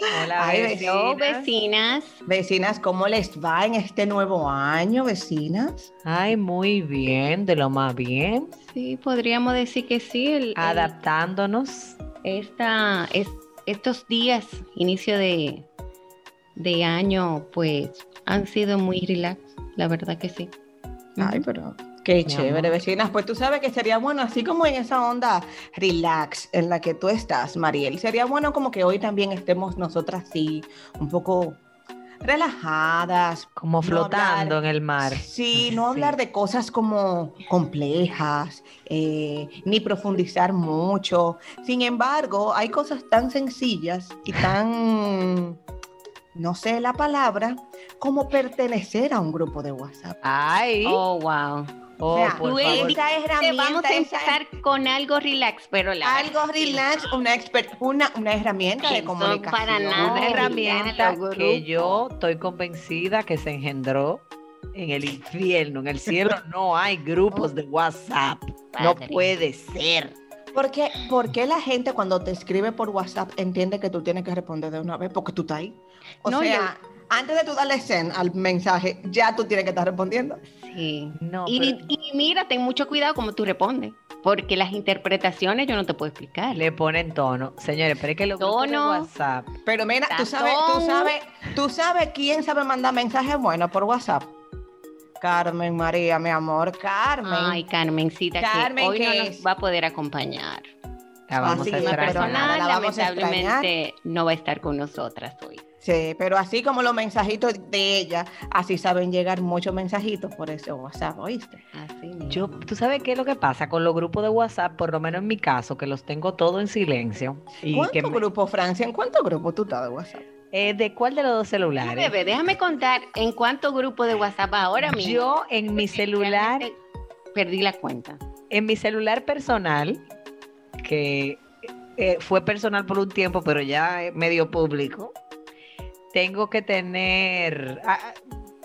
Hola vecinas. vecinas. Vecinas, ¿cómo les va en este nuevo año, vecinas? Ay, muy bien, de lo más bien. Sí, podríamos decir que sí. El, Adaptándonos. esta, es, estos días, inicio de, de año, pues han sido muy relax, la verdad que sí. Ay, pero qué chévere, vecinas. Pues tú sabes que sería bueno, así como en esa onda relax en la que tú estás, Mariel, sería bueno como que hoy también estemos nosotras así, un poco relajadas. Como no flotando hablar- en el mar. Sí, no hablar de cosas como complejas, eh, ni profundizar mucho. Sin embargo, hay cosas tan sencillas y tan, no sé la palabra, como pertenecer a un grupo de WhatsApp. Ay. Oh, wow. Oh, o sea, por Wendy, favor. esa herramienta, vamos a esa- empezar con algo relax, pero la algo relax, una, exper- una, una herramienta de comunicación. para nada Una herramienta que yo estoy convencida que se engendró en el infierno. En el cielo no hay grupos de WhatsApp. No puede ser. ¿Por qué, por qué la gente cuando te escribe por WhatsApp entiende que tú tienes que responder de una vez? Porque tú estás ahí. O No, sea, antes de tú darle send al mensaje, ya tú tienes que estar respondiendo. Sí. No, Y, pero y mira, ten mucho cuidado como tú respondes, porque las interpretaciones yo no te puedo explicar. le ponen tono. Señores, pero es que los grupos de Tono. WhatsApp. Pero mira, tú sabes, tú sabes, tú sabes quién sabe mandar mensajes buenos por WhatsApp. Carmen María, mi amor, Carmen. Ay, Carmencita, Carmen, que hoy no nos es- va a poder acompañar. La vamos Así a extrañar. persona la vamos a lamentablemente no va a estar con nosotras hoy. Sí, pero así como los mensajitos de ella, así saben llegar muchos mensajitos por ese WhatsApp, ¿oíste? Así mismo. Yo, ¿tú sabes qué es lo que pasa con los grupos de WhatsApp? Por lo menos en mi caso, que los tengo todos en silencio. Y ¿Cuántos me- grupos, Francia? ¿En cuántos grupos tú estás de WhatsApp? eh, ¿De cuál de los dos celulares? bebé, déjame contar en cuántos grupos de WhatsApp ahora mismo. Yo en mi celular, perdí la cuenta. en mi celular personal, que eh, fue personal por un tiempo, pero ya es medio público, tengo que tener ah, ah,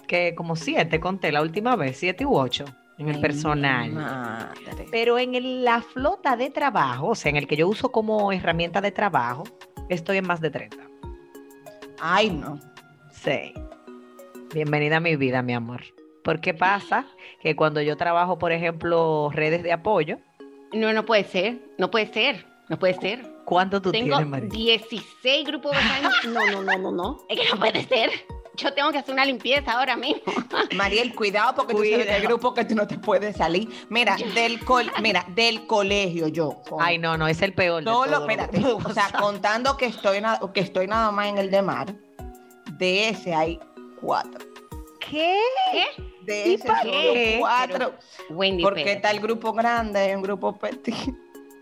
que como siete, conté la última vez, siete u ocho en el Ay, personal. Pero en el- la flota de trabajo, o sea, en el que yo uso como herramienta de trabajo, estoy en más de 30. Ay, no. Sí. Bienvenida a mi vida, mi amor. Porque pasa que cuando yo trabajo, por ejemplo, redes de apoyo, No, no puede ser, no puede ser, no puede ser. ¿cuánto tú Tengo tienes, María? 16 grupos de. No, no, no, no, no. Es que no puede ser. Yo tengo que hacer una limpieza ahora mismo. Mariel, cuidado porque tú sabes Cuidado. del grupo que tú no te puedes salir. Mira, del col mira, del colegio yo. con- Ay, no, no, es el peor. de espérate, grupos de o sea, contando que estoy, que estoy nada más en el de mar, de ese hay cuatro. ¿Qué? De ¿Y ese solo qué? cuatro. Wendy, Porque espérate. está el grupo grande, hay un grupo petit.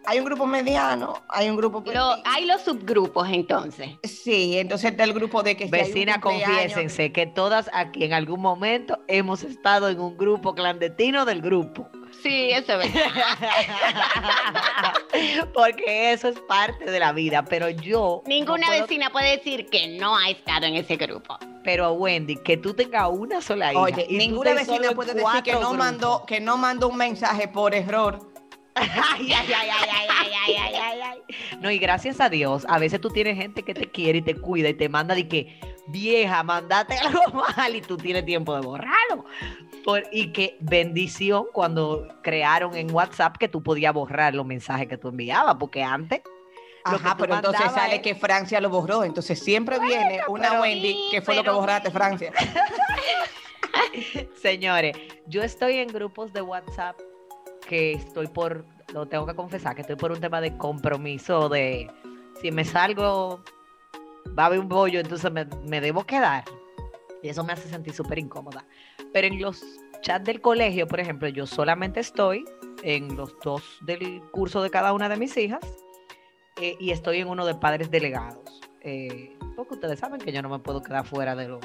Hay un grupo mediano, hay un grupo. Lo- hay los subgrupos entonces. Sí, entonces está el grupo de que si hay un Vecina, cumpleaños- confiésense que todas aquí en algún momento hemos estado en un grupo clandestino del grupo. Sí, eso es verdad. Porque eso es parte de la vida, pero yo... no Ninguna puedo- vecina puede decir que no ha estado en ese grupo. Pero Wendy, que tú tengas una sola hija. Oye, y tú ninguna vecina puede decir que no, mandó, que no mandó un mensaje por error. Ay, ay, ay, ay, ay, ay, ay, ay, ay, ay. No, y gracias a Dios, a veces tú tienes gente que te quiere y te cuida y te manda de que vieja, mandate algo mal y tú tienes tiempo de borrarlo. Por- y que bendición cuando crearon en WhatsApp que tú podías borrar los mensajes que tú enviabas, porque antes Ajá, pero entonces sale es- que Francia lo borró. Entonces siempre viene una Wendy que fue lo que borraste, Francia. Señores, yo estoy en grupos de WhatsApp que estoy por, lo tengo que confesar, que estoy por un tema de compromiso, de si me salgo, va a haber un bollo, entonces me, me debo quedar. Y eso me hace sentir súper incómoda. Pero en los chats del colegio, por ejemplo, yo solamente estoy en los dos del curso de cada una de mis hijas eh, y estoy en uno de padres delegados. Eh, porque ustedes saben que yo no me puedo quedar fuera de lo...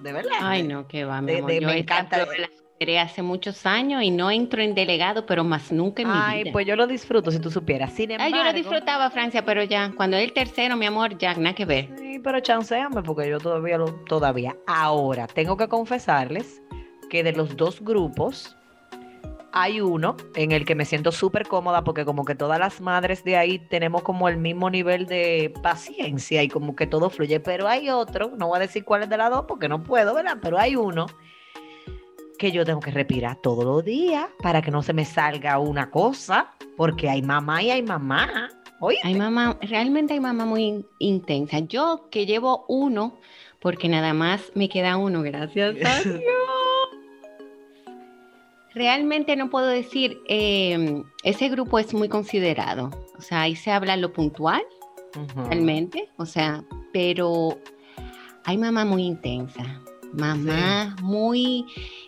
De verdad. Ay, no, que va, mi De- amor. de- Yo me encanta- hace muchos años y no entro en delegado, pero más nunca en mi Ay, vida. pues yo lo disfruto si tú supieras. Sin Ay, yo lo disfrutaba, Francia, pero ya, cuando es el tercero, mi amor, ya, nada que ver. Sí, pero chanceame porque yo todavía lo todavía. Ahora, tengo que confesarles que de los dos grupos hay uno en el que me siento súper cómoda porque como que todas las madres de ahí tenemos como el mismo nivel de paciencia y como que todo fluye, pero hay otro, no voy a decir cuál es de las dos porque no puedo, ¿verdad? Pero hay uno que yo tengo que respirar todos los días para que no se me salga una cosa, porque hay mamá y hay mamá. Hay mamá, realmente hay mamá muy in- intensa. Yo que llevo uno, porque nada más me queda uno, gracias a Dios. Realmente no puedo decir, eh, ese grupo es muy considerado. O sea, ahí se habla lo puntual, realmente. O sea, pero hay mamá muy intensa. Mamá muy,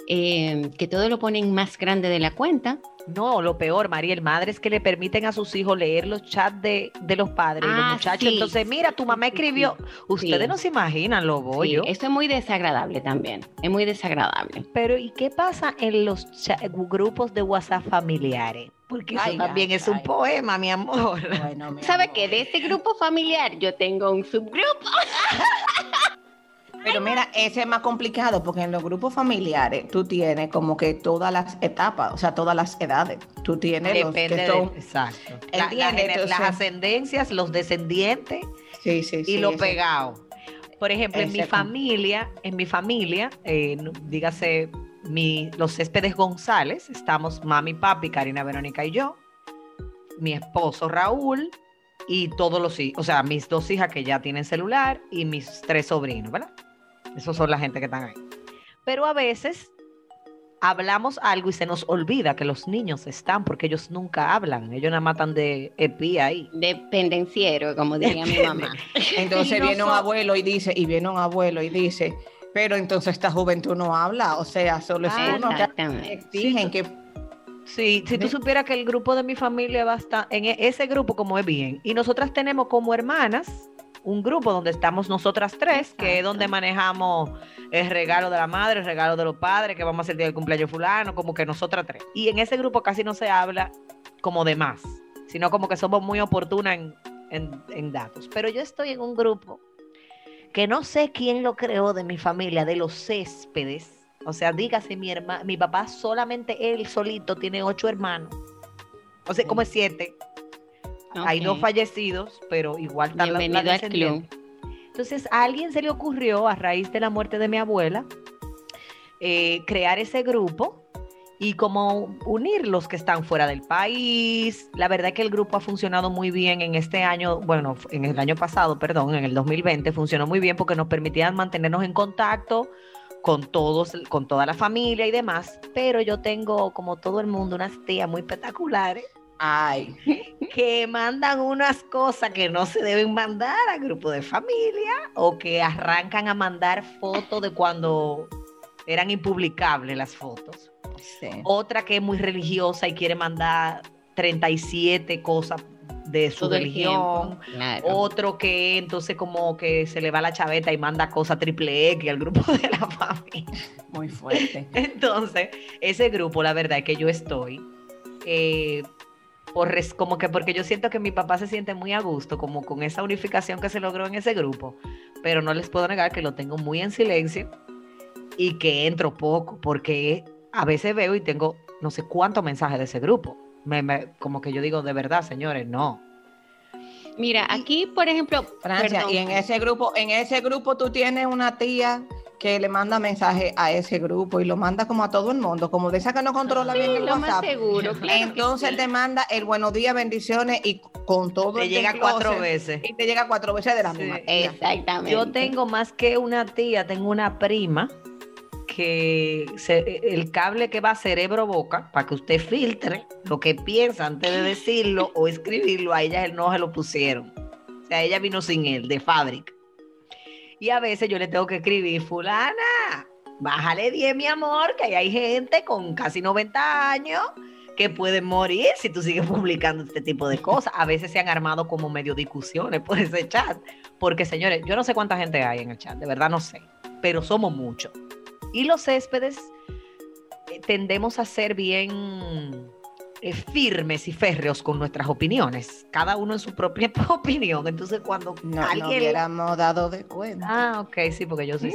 eh, que todo lo ponen más grande de la cuenta. No, lo peor, Mariel, madres que le permiten a sus hijos leer los chats de, de los padres y los Ah, muchachos. sí. Entonces, mira, tu mamá sí, escribió. Ustedes Sí. no se imaginan lo Sí, bollo. eso es muy desagradable también. Es muy desagradable. Pero, ¿y qué pasa en los grupos de WhatsApp familiares? Porque eso Ay, también ay, es un ay. poema, mi amor. Bueno, mi ¿Sabe amor. qué? De ese grupo familiar yo tengo un subgrupo. Pero mira, ese es más complicado porque en los grupos familiares tú tienes como que todas las etapas, o sea, todas las edades. Tú tienes los Depende que de- exacto. La- las ascendencias, los descendientes Sí, sí, y sí. lo pegado. Por ejemplo, en mi familia, en mi familia, eh, dígase mi, los céspedes González, estamos mami, papi, Karina, Verónica y yo, mi esposo Raúl y todos los hijos, o sea, mis dos hijas que ya tienen celular y mis tres sobrinos, ¿verdad? Esos son la gente que están ahí. Pero a veces hablamos algo y se nos olvida que los niños están porque ellos nunca hablan, ellos nada más están de espía ahí. Dependenciero, como diría mi mamá. Entonces viene un abuelo y dice, y viene un abuelo y dice, pero entonces esta juventud no habla, o sea, solo es Ah, uno que Exactamente. exigen que Sí, si tú supieras que el grupo de mi familia va a estar, en e- ese grupo como es bien, y nosotras tenemos como hermanas un grupo donde estamos nosotras tres, que es Exacto. donde manejamos el regalo de la madre, el regalo de los padres, que vamos a hacer el día del cumpleaños fulano, como que nosotras tres. Y en ese grupo casi no se habla como de más, sino como que somos muy oportunas en, en- en datos. Pero yo estoy en un grupo que no sé quién lo creó de mi familia, de los céspedes. O sea, dígase, mi hermano, mi papá solamente él solito tiene ocho hermanos. O sea, como es Hay dos fallecidos, pero igual están la- club. Entonces, a alguien se le ocurrió, a raíz de la muerte de mi abuela, eh, crear ese grupo y como unir los que están fuera del país. La verdad es que el grupo ha funcionado muy bien en este año, bueno, en el año pasado, perdón, en el 2020, funcionó muy bien porque nos permitían mantenernos en contacto con todos, con toda la familia y demás. Pero yo tengo, como todo el mundo, unas tías muy espectaculares ay, que mandan unas cosas que no se deben mandar al grupo de familia o que arrancan a mandar fotos de cuando eran impublicables las fotos. sí. Otra que es muy religiosa y quiere mandar 37 cosas de su Todo religión. claro. Otro que entonces como que se le va la chaveta y manda cosas triple X al grupo de la familia. muy fuerte. Entonces, ese grupo, la verdad es que yo estoy, eh, res- como que porque yo siento que mi papá se siente muy a gusto, como con esa unificación que se logró en ese grupo, pero no les puedo negar que lo tengo muy en silencio y que entro poco, porque a veces veo y tengo no sé cuántos mensajes de ese grupo. Me- me- como que yo digo, de verdad, señores, no. Mira, aquí, por ejemplo, Francia, perdón. y en ese grupo, en ese grupo tú tienes una tía que le manda mensaje a ese grupo y lo manda como a todo el mundo, como de esa que no controla bien el lo más WhatsApp. seguro. claro Entonces sí. te manda el buenos días, bendiciones y con todo Te el llega cuatro veces. Y te llega cuatro veces de la Sí. misma. Exactamente. Yo tengo más que una tía, tengo una prima que se- el cable que va cerebro-boca, para que usted filtre lo que piensa antes de decirlo o escribirlo, a ella no se lo pusieron. O sea, ella vino sin él, de fábrica. Y a veces yo le tengo que escribir, fulana, bájale 10, mi amor, que ahí hay gente con casi 90 años que pueden morir si tú sigues publicando este tipo de cosas. A veces se han armado como medio discusiones por ese chat. Porque, señores, yo no sé cuánta gente hay en el chat, de verdad no sé, pero somos muchos. Y los céspedes eh, tendemos a ser bien firmes y férreos con nuestras opiniones, cada uno en su propia opinión. Entonces, cuando No, hubiéramos dado de cuenta. Ah, ok, sí, porque yo sí.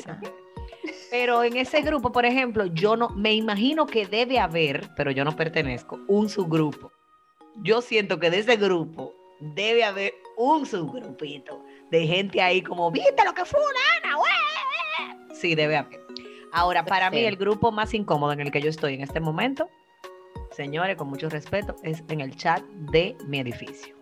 Pero en ese grupo, por ejemplo, yo no me imagino que debe haber, pero yo no pertenezco, un subgrupo. Yo siento que de ese grupo debe haber un subgrupito de gente ahí como, ¿viste lo que fue una güey?" Sí, debe haber. Ahora, para mí, el grupo más incómodo en el que yo estoy en este momento, señores, con mucho respeto, es en el chat de mi edificio.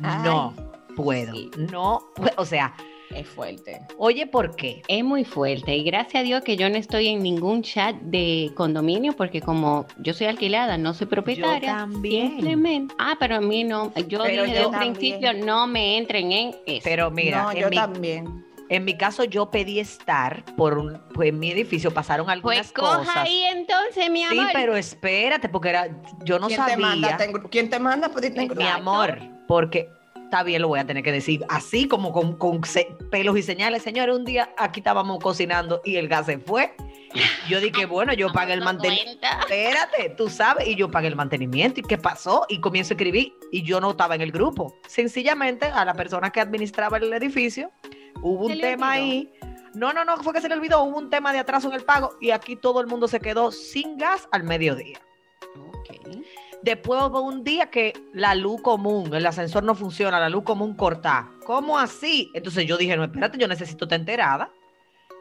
No puedo. sí. No, o sea, Es fuerte. oye, ¿por qué? Es muy fuerte y gracias a Dios que yo no estoy en ningún chat de condominio porque como yo soy alquilada, no soy propietaria. también. Simplemente. Ah, pero a mí no. Yo Pero dije de yo un principio no me entren en eso. Pero mira, no, en, yo mi, también. En mi caso yo pedí estar por un, pues en mi edificio pasaron algunas pues coja cosas. ahí entonces, mi sí, amor. pero espérate, porque era, yo no ¿Quién sabía. te manda? Te ¿Quién te manda? Pues, te mi amor, porque está bien, lo voy a tener que decir, así como con, con pelos y señales. Señores, un día aquí estábamos cocinando y el gas se fue. Yo dije, bueno, yo pagué el mantenimiento. Espérate, tú sabes, y yo pagué el mantenimiento. ¿Y qué pasó? Y comienzo a escribir y yo no estaba en el grupo. Sencillamente a la persona que administraba el edificio hubo un tema ahí. No, no, no, fue que se le olvidó, hubo un tema de atraso en el pago y aquí todo el mundo se quedó sin gas al mediodía. Después hubo un día que la luz común, el ascensor no funciona, la luz común corta. ¿Cómo así? Entonces yo dije, no, espérate, yo necesito estar enterada.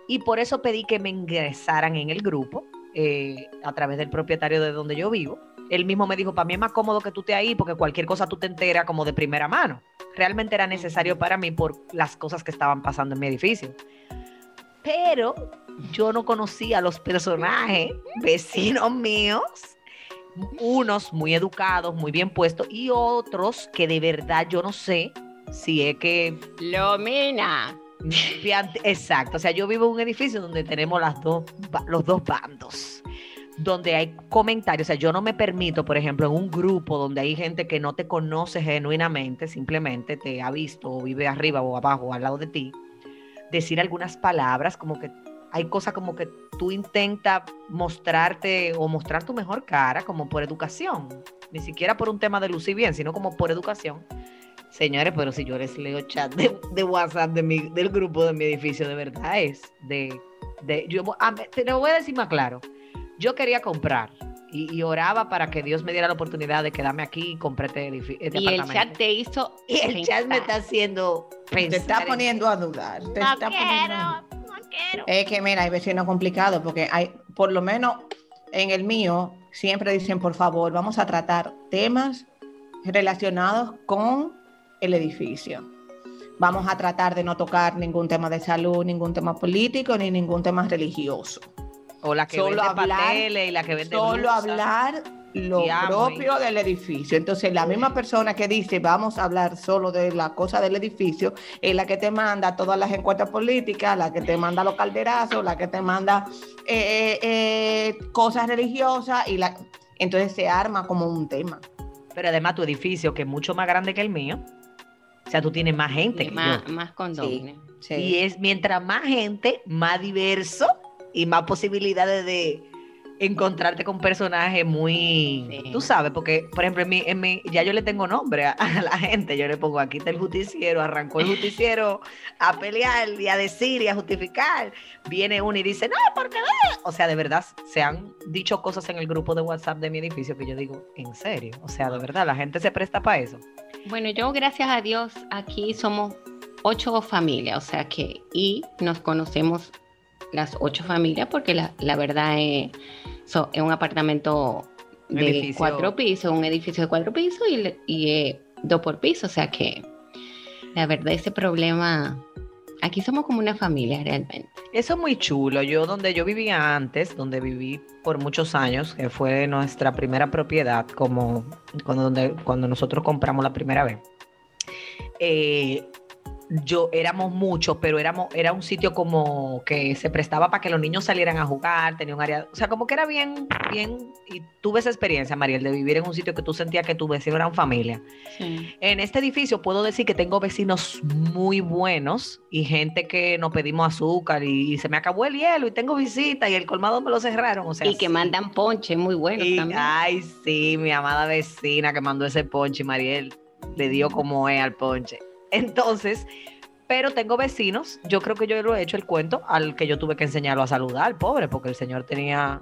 Y por eso pedí que me ingresaran en el grupo eh, a través del propietario de donde yo vivo. Él mismo me dijo, para mí es más cómodo que tú estés ahí porque cualquier cosa tú te enteras como de primera mano. Realmente era necesario para mí por las cosas que estaban pasando en mi edificio. Pero yo no conocía a los personajes vecinos míos unos muy educados, muy bien puestos, y otros que de verdad yo no sé si es que... Lomina. Exacto, o sea, yo vivo en un edificio donde tenemos las dos, los dos bandos, donde hay comentarios, o sea, yo no me permito, por ejemplo, en un grupo donde hay gente que no te conoce genuinamente, simplemente te ha visto o vive arriba o abajo o al lado de ti, decir algunas palabras como que hay cosas como que tú intentas mostrarte o mostrar tu mejor cara como por educación, ni siquiera por un tema de lucir bien, sino como por educación. Señores, pero si yo les leo chat de, WhatsApp de mi, del grupo de mi edificio, de verdad es de... de yo, ah, te lo voy a decir más claro. Yo quería comprar y, y oraba para que Dios me diera la oportunidad de quedarme aquí y compré este, edifi- este Y el chat te hizo. Y el chat me está haciendo Te está en- poniendo a dudar. Te No está poniendo a quiero, no quiero. Es que mira, hay vecinos complicados porque hay, por lo menos en el mío, siempre dicen, por favor, vamos a tratar temas relacionados con el edificio. Vamos a tratar de no tocar ningún tema de salud, ningún tema político, ni ningún tema religioso. O la que Solo vende hablar- pasteles y la que vende Solo hablar lo propio del edificio. Entonces, la misma persona que dice vamos a hablar solo de la cosa del edificio es la que te manda todas las encuestas políticas, la que te manda los calderazos, la que te manda eh, eh, eh, cosas religiosas y la entonces se arma como un tema. Pero además tu edificio, que es mucho más grande que el mío, o sea, tú tienes más gente. Y que más, yo. más condones. Sí. Y es mientras más gente, más diverso y más posibilidades de encontrarte con personajes muy, Sí. tú sabes, porque, por ejemplo, en mi, en mi- ya yo le tengo nombre a, a la gente, yo le pongo aquí está el justiciero, arrancó el justiciero a pelear y a decir y a justificar, viene uno y dice, no, porque no, o sea, de verdad, se han dicho cosas en el grupo de WhatsApp de mi edificio que yo digo, en serio, o sea, de verdad, la gente se presta para eso. Bueno, yo gracias a Dios aquí somos ocho familias, o sea que, y nos conocemos las ocho familias porque la, la verdad es, so- es un apartamento Un de edificio. cuatro pisos, un edificio de cuatro pisos y eh, dos por piso, o sea que la verdad ese problema, aquí somos como una familia realmente. Eso es muy chulo. Yo donde yo vivía antes, donde viví por muchos años, que fue nuestra primera propiedad, como cuando, donde, cuando nosotros compramos la primera vez. eh, yo éramos muchos, pero éramos, era un sitio como que se prestaba para que los niños salieran a jugar, tenía un área, o sea, como que era bien, bien, y tuve esa experiencia, Mariel, de vivir en un sitio que tú sentías que tus vecinos eran familia. En este edificio puedo decir que tengo vecinos muy buenos y gente que nos pedimos azúcar y, se me acabó el hielo y tengo visita y el colmado me lo cerraron. O sea, y que sí. mandan ponche muy bueno Y- también. Ay, sí, mi amada vecina que mandó ese ponche, Mariel, le dio como es al ponche. Entonces, pero tengo vecinos, yo creo que yo lo he hecho el cuento al que yo tuve que enseñarlo a saludar, pobre, porque el señor tenía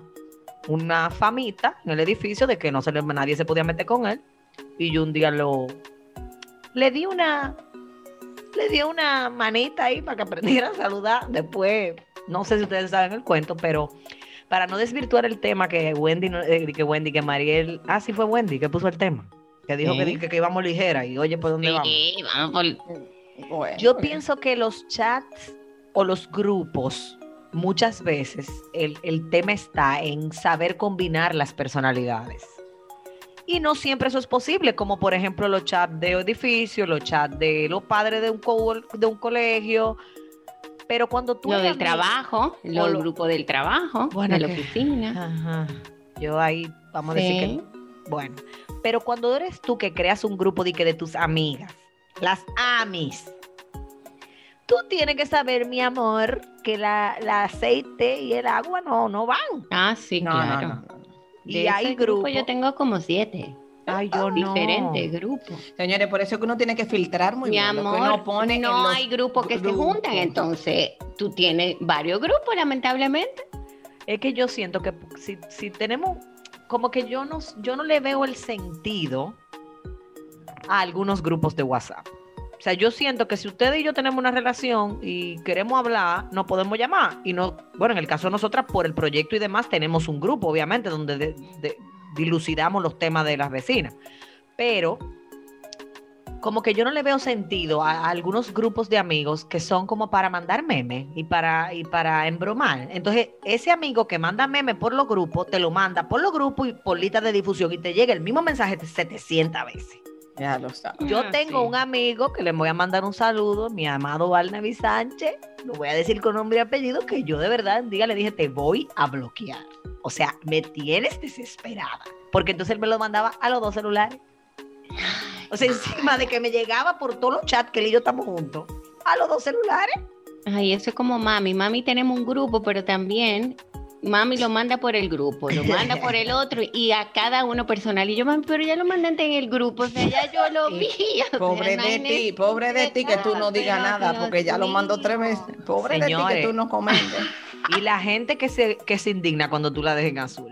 una famita en el edificio de que no se le, nadie se podía meter con él. Y yo un día lo le di una le di una manita ahí para que aprendiera a saludar. Después, no sé si ustedes saben el cuento, pero para no desvirtuar el tema que Wendy, eh, que Wendy, que Mariel, ah, sí fue Wendy que puso el tema, que dijo que, Sí. que, que íbamos ligera y oye, ¿por dónde vamos? Sí, vamos por- Bueno, Yo pienso que los chats o los grupos, muchas veces el, el tema está en saber combinar las personalidades. Y no siempre eso es posible, como por ejemplo los chats de edificio, los chats de los padres de un, co- de un colegio. Pero cuando tú... lo del trabajo, o los lo- grupos del trabajo, Bueno, de la que- oficina. Ajá. Yo ahí, vamos a decir que... Bueno, pero cuando eres tú que creas un grupo de, que de tus amigas, las amis, tú tienes que saber, mi amor, que la, la aceite y el agua no, no van. Ah, sí, No, no, claro. no, no. Y De hay ese grupo grupos... yo tengo como siete Ay, yo no. diferentes grupos. Señores, por eso es que uno tiene que filtrar muy Mi bien lo que amor, uno pone en no hay grupos que se grupos. juntan, entonces tú tienes varios grupos, lamentablemente. Es que yo siento que si, si tenemos, como que yo no, yo no le veo el sentido a algunos grupos de WhatsApp. O sea, yo siento que si ustedes y yo tenemos una relación y queremos hablar, nos podemos llamar. Y no, bueno, en el caso de nosotras, por el proyecto y demás, tenemos un grupo, obviamente, donde de- de- dilucidamos los temas de las vecinas. Pero como que yo no le veo sentido a, a algunos grupos de amigos que son como para mandar memes y para, y para embromar. Entonces, ese amigo que manda memes por los grupos, te lo manda por los grupos y por lista de difusión y te llega el mismo mensaje 700 veces. Ya lo sabes. Yo Ah, tengo sí. un amigo que le voy a mandar un saludo, mi amado Barnaby Sánchez, lo voy a decir con nombre y apellido, que yo de verdad día le dije, te voy a bloquear. O sea, me tienes desesperada. Porque entonces él me lo mandaba a los dos celulares. O sea, encima de que me llegaba por todos los chats que él y yo estamos juntos, a los dos celulares. Ay, eso es como mami. Mami tenemos un grupo, pero también mami lo manda por el grupo, lo manda por el otro y a cada uno personal. Y yo, mami, pero ya lo mandaste en el grupo, o sea, ya yo lo vi. o sea, Pobre no de ti, pobre de ti que tú no digas Pero, nada, Dios porque ya lo mando tres veces. Pobre de ti que tú no comentes. Y la gente que se, que se indigna cuando tú la dejes en azul.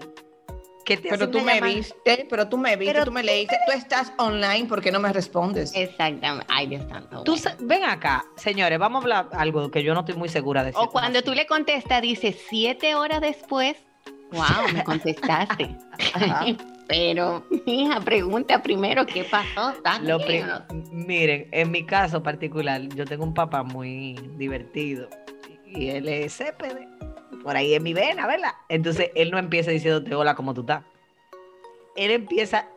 Que te Pero tú me viste, pero tú me viste, Pero tú me leíste, tú estás online, ¿por qué no me respondes? Exactamente. Ay, Dios santo. Tú ven acá, señores, vamos a hablar algo que yo no estoy muy segura de. O cuando tú le contestas, dice siete horas después, wow, me contestaste. Pero, hija, pregunta primero qué pasó. Miren, en mi caso particular, yo tengo un papá muy divertido y él es CPD. Por ahí en mi vena, ¿verdad? Entonces él no empieza diciéndote hola, ¿cómo tú estás? Él empieza,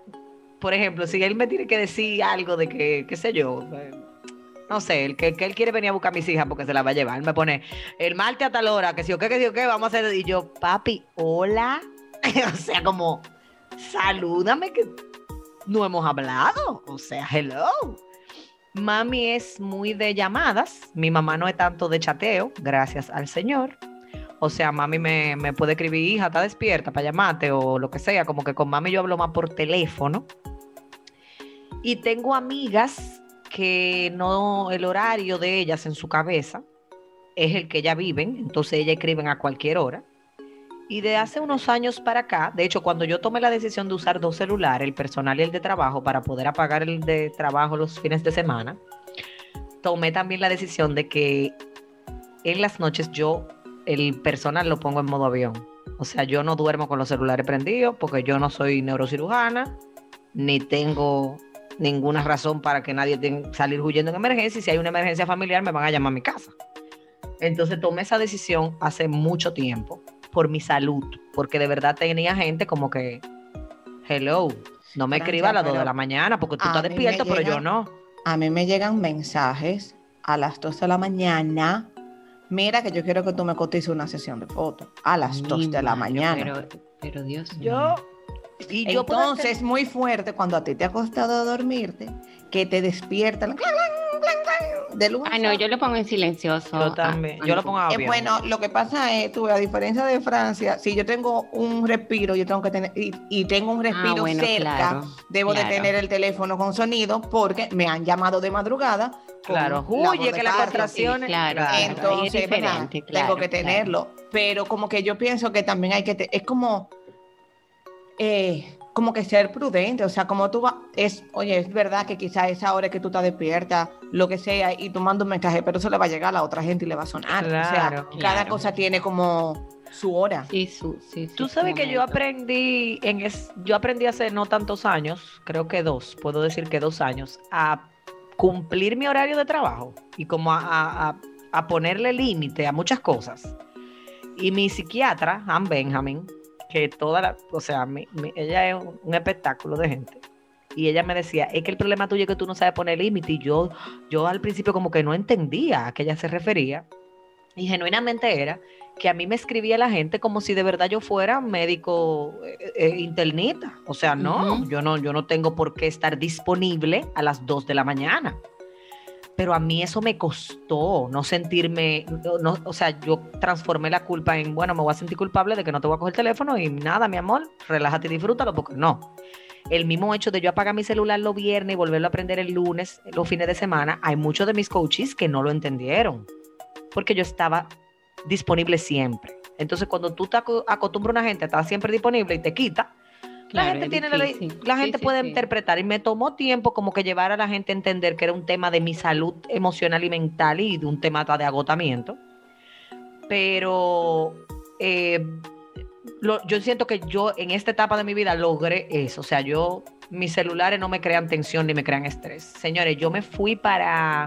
por ejemplo, si él me tiene que decir algo de que, qué sé yo, eh, no sé, el que, que él quiere venir a buscar a mis hijas porque se las va a llevar. Él me pone el martes a tal hora, que si o qué, que si o qué, vamos a hacer. Y yo, papi, hola. o sea, como, salúdame que no hemos hablado. O sea, hello. Mami es muy de llamadas. Mi mamá no es tanto de chateo, gracias al Señor. O sea, mami me, me puede escribir, hija, está despierta para llamarte o lo que sea. Como que con mami yo hablo más por teléfono. Y tengo amigas que no, el horario de ellas en su cabeza es el que ellas viven, entonces ellas escriben a cualquier hora. Y de hace unos años para acá, de hecho, cuando yo tomé la decisión de usar dos celulares, el personal y el de trabajo, para poder apagar el de trabajo los fines de semana, tomé también la decisión de que en las noches yo el personal lo pongo en modo avión. O sea, yo no duermo con los celulares prendidos porque yo no soy neurocirujana, ni tengo ninguna razón para que nadie tenga que salir huyendo en emergencia. Y si hay una emergencia familiar, me van a llamar a mi casa. Entonces tomé esa decisión hace mucho tiempo por mi salud, porque de verdad tenía gente como que, hello, no me escriba a las 2 de la mañana porque tú estás despierto, pero yo no. A mí me llegan mensajes a las 2 de la mañana. Mira que yo quiero que tú me cotices una sesión de fotos a las 2 de la mañana. Pero, pero Dios Yo, y yo Entonces hacer- es muy fuerte cuando a ti te ha costado dormirte, que te despiertan clan, de luz. Ah, no, yo lo pongo en silencioso. yo también, Ah, yo lo pongo a Eh, bueno, lo que pasa es, tú, a diferencia de Francia, si yo tengo un respiro, yo tengo que tener, y, y tengo un respiro Ah, bueno, cerca, claro, debo claro. de tener el teléfono con sonido porque me han llamado de madrugada. Claro, huye que las contracciones. claro, Entonces, claro, tengo que claro. tenerlo. Pero como que yo pienso que también hay que, te- es como, eh, como que ser prudente, o sea, como tú vas, es, oye, es verdad que quizá esa hora que tú estás despierta, lo que sea, y tú mandas un mensaje, pero eso le va a llegar a la otra gente y le va a sonar. o sea, Claro, cada claro. cosa tiene como su hora. Sí, su, sí, Tú sabes que yo aprendí en es, yo aprendí hace no tantos años, creo que dos, puedo decir que dos años, a cumplir mi horario de trabajo y como a, a- a- a ponerle límite a muchas cosas. Y mi psiquiatra, Ann Benjamin, que toda la, o sea, mi- mi- ella es un, un espectáculo de gente. Y ella me decía, es que el problema tuyo es que tú no sabes poner límite. Y yo, yo al principio como que no entendía a qué ella se refería. Y genuinamente era que a mí me escribía la gente como si de verdad yo fuera médico eh, eh, internista. O sea, no, yo no, yo no tengo por qué estar disponible a las 2 de la mañana. Pero a mí eso me costó no sentirme, no, o sea, yo transformé la culpa en, bueno, me voy a sentir culpable de que no te voy a coger el teléfono y nada, mi amor, relájate y disfrútalo, porque no. El mismo hecho de yo apagar mi celular los viernes y volverlo a aprender el lunes, los fines de semana, hay muchos de mis coaches que no lo entendieron, porque yo estaba disponible siempre. Entonces, cuando tú te aco- acostumbras a una gente a estar siempre disponible y te quita, la gente tiene la, gente sí, puede sí. interpretar y me tomó tiempo como que llevar a la gente a entender que era un tema de mi salud emocional y mental y de un tema de agotamiento. Pero eh, lo- yo siento que yo en esta etapa de mi vida logré eso. O sea, yo, mis celulares no me crean tensión ni me crean estrés. Señores, yo me fui para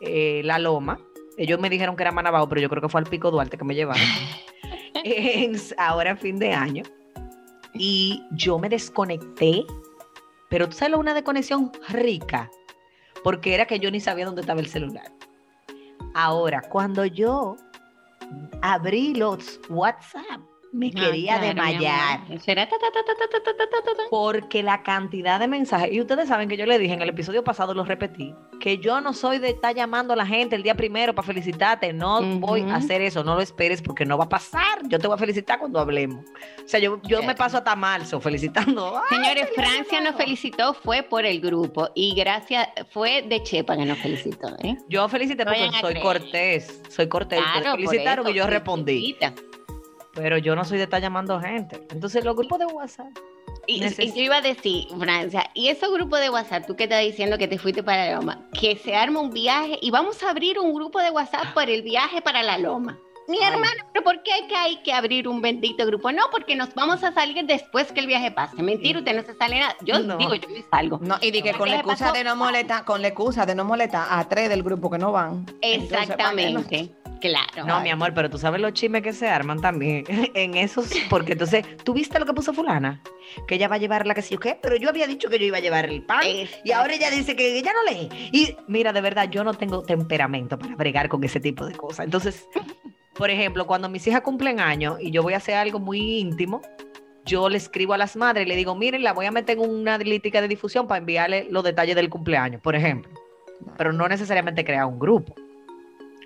eh, La Loma. Ellos me dijeron que era Manabao, pero yo creo que fue al Pico Duarte que me llevaron. En- ahora fin de año. Y yo me desconecté, pero tú sabes, una desconexión rica, porque era que yo ni sabía dónde estaba el celular. Ahora, cuando yo abrí los WhatsApp, me quería desmayar. Será ta, ta, ta, Porque la cantidad de mensajes, y ustedes saben que yo le dije en el episodio pasado, lo repetí, que yo no soy de estar llamando a la gente el día primero para felicitarte, no voy a hacer eso, no lo esperes porque no va a pasar, yo te voy a felicitar cuando hablemos. O sea, yo, yo me paso hasta marzo felicitando. Señores, Francia nos felicitó, fue por el grupo y gracias, fue de Chepa que nos felicitó. ¿eh? Yo felicité porque soy cortés, soy cortés. Claro, felicitaron y yo felicita. respondí pero yo no soy de estar llamando gente. Entonces, los grupos de WhatsApp. Y, yo iba a decir, Francia, y esos grupos de WhatsApp, tú que estás diciendo que te fuiste para la Loma, que se arma un viaje y vamos a abrir un grupo de WhatsApp por el viaje para la Loma. Mi Ay. hermano, ¿pero por qué hay que, hay que abrir un bendito grupo? No, porque nos vamos a salir después que el viaje pase. Mentira, usted no se sale nada. Yo No. digo, yo me salgo. No, y di que No, con la ¿qué excusa pasó? de no molestar, con la excusa de no molestar a tres del grupo que no van. Entonces, Exactamente. Claro. No, mi amor, pero tú sabes los chismes que se arman también en esos, porque entonces, ¿tú viste lo que puso fulana? Que ella va a llevar la que yo qué, pero yo había dicho que yo iba a llevar el pan y ahora ella dice que ella no lee. Y mira, de verdad, yo no tengo temperamento para bregar con ese tipo de cosas. Entonces, por ejemplo, cuando mis hijas cumplen años y yo voy a hacer algo muy íntimo, yo le escribo a las madres y le digo, miren, la voy a meter en una analítica de difusión para enviarle los detalles del cumpleaños, por ejemplo. Pero no necesariamente crear un grupo.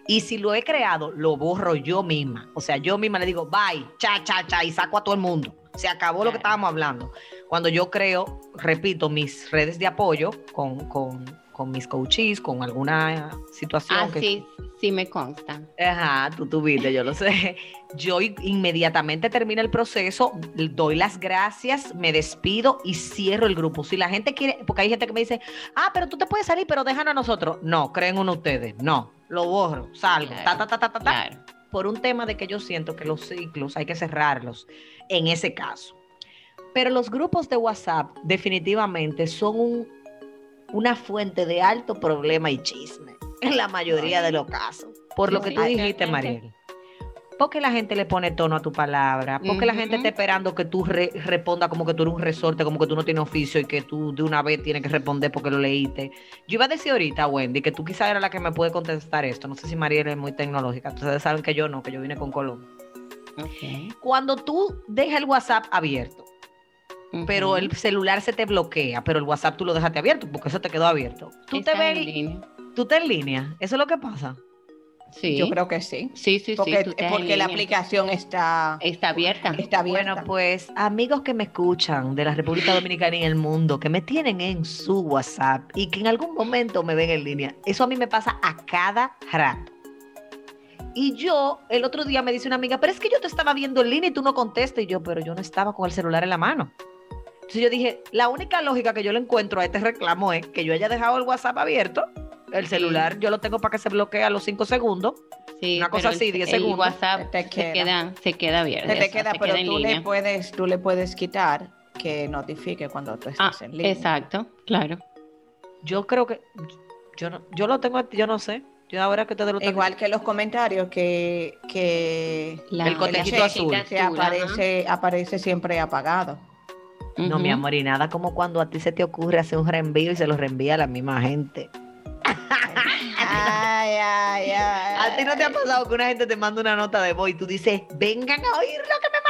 Y si lo he creado, lo borro yo misma. O sea, yo misma le digo, bye, cha, cha, cha, y saco a todo el mundo. Se acabó lo que estábamos hablando. Cuando yo creo, repito, mis redes de apoyo con, con, con mis coaches, con alguna situación Ah, que sí, sí me consta. Ajá, tú tuviste, yo lo sé. Yo inmediatamente termino el proceso, doy las gracias, me despido y cierro el grupo. Si la gente quiere, porque hay gente que me dice, ah, pero tú te puedes salir, pero déjanos a nosotros. No, creen uno ustedes. No, lo borro, salgo, ta, ta, ta, ta, ta, ta, Claro. por un tema de que yo siento que los ciclos hay que cerrarlos en ese caso. Pero los grupos de WhatsApp definitivamente son un- una fuente de alto problema y chisme en la mayoría de los casos. Por lo que tú Sí, dijiste, totalmente. Mariel. Porque la gente le pone tono a tu palabra, porque la gente está esperando que tú re- respondas como que tú eres un resorte, como que tú no tienes oficio y que tú de una vez tienes que responder porque lo leíste. Yo iba a decir ahorita, Wendy, que tú quizás era la que me puede contestar esto. No sé si Mariel es muy tecnológica. Ustedes saben que yo no, que yo vine con Colón. Ok. Cuando tú dejas el WhatsApp abierto, pero el celular se te bloquea, pero el WhatsApp tú lo dejaste abierto porque eso te quedó abierto. Tú te ves, en línea. tú estás en línea. Eso es lo que pasa. Sí. Yo creo que sí. Sí, sí, Porque, sí. porque la aplicación está, está abierta. está abierta. Bueno, pues amigos que me escuchan de la República Dominicana y el mundo, que me tienen en su WhatsApp y que en algún momento me ven en línea, eso a mí me pasa a cada rato. Y yo, el otro día me dice una amiga, pero es que yo te estaba viendo en línea y tú no contestas. Y yo, pero yo no estaba con el celular en la mano. Entonces yo dije, la única lógica que yo le encuentro a este reclamo es que yo haya dejado el WhatsApp abierto, el celular yo lo tengo para que se bloquee a los cinco segundos. Sí, una cosa así, el- 10 el segundos. WhatsApp Te se queda. queda, se queda abierto. Se te queda, se pero en tú le puedes, tú le puedes quitar que notifique cuando tú Ah, estás en línea. exacto, claro. Yo creo que, yo, no, yo lo tengo, yo no sé. Yo ahora que te lo Igual que los comentarios que, que La- El cotejito la azul. se ajá. aparece, aparece siempre apagado. No, mi amor, y nada como cuando a ti se te ocurre hacer un reenvío y se lo reenvía a la misma gente. Ay, ay, ay. ¿A ti no te ha pasado que una gente te manda una nota de voz y tú dices, vengan a oír lo que me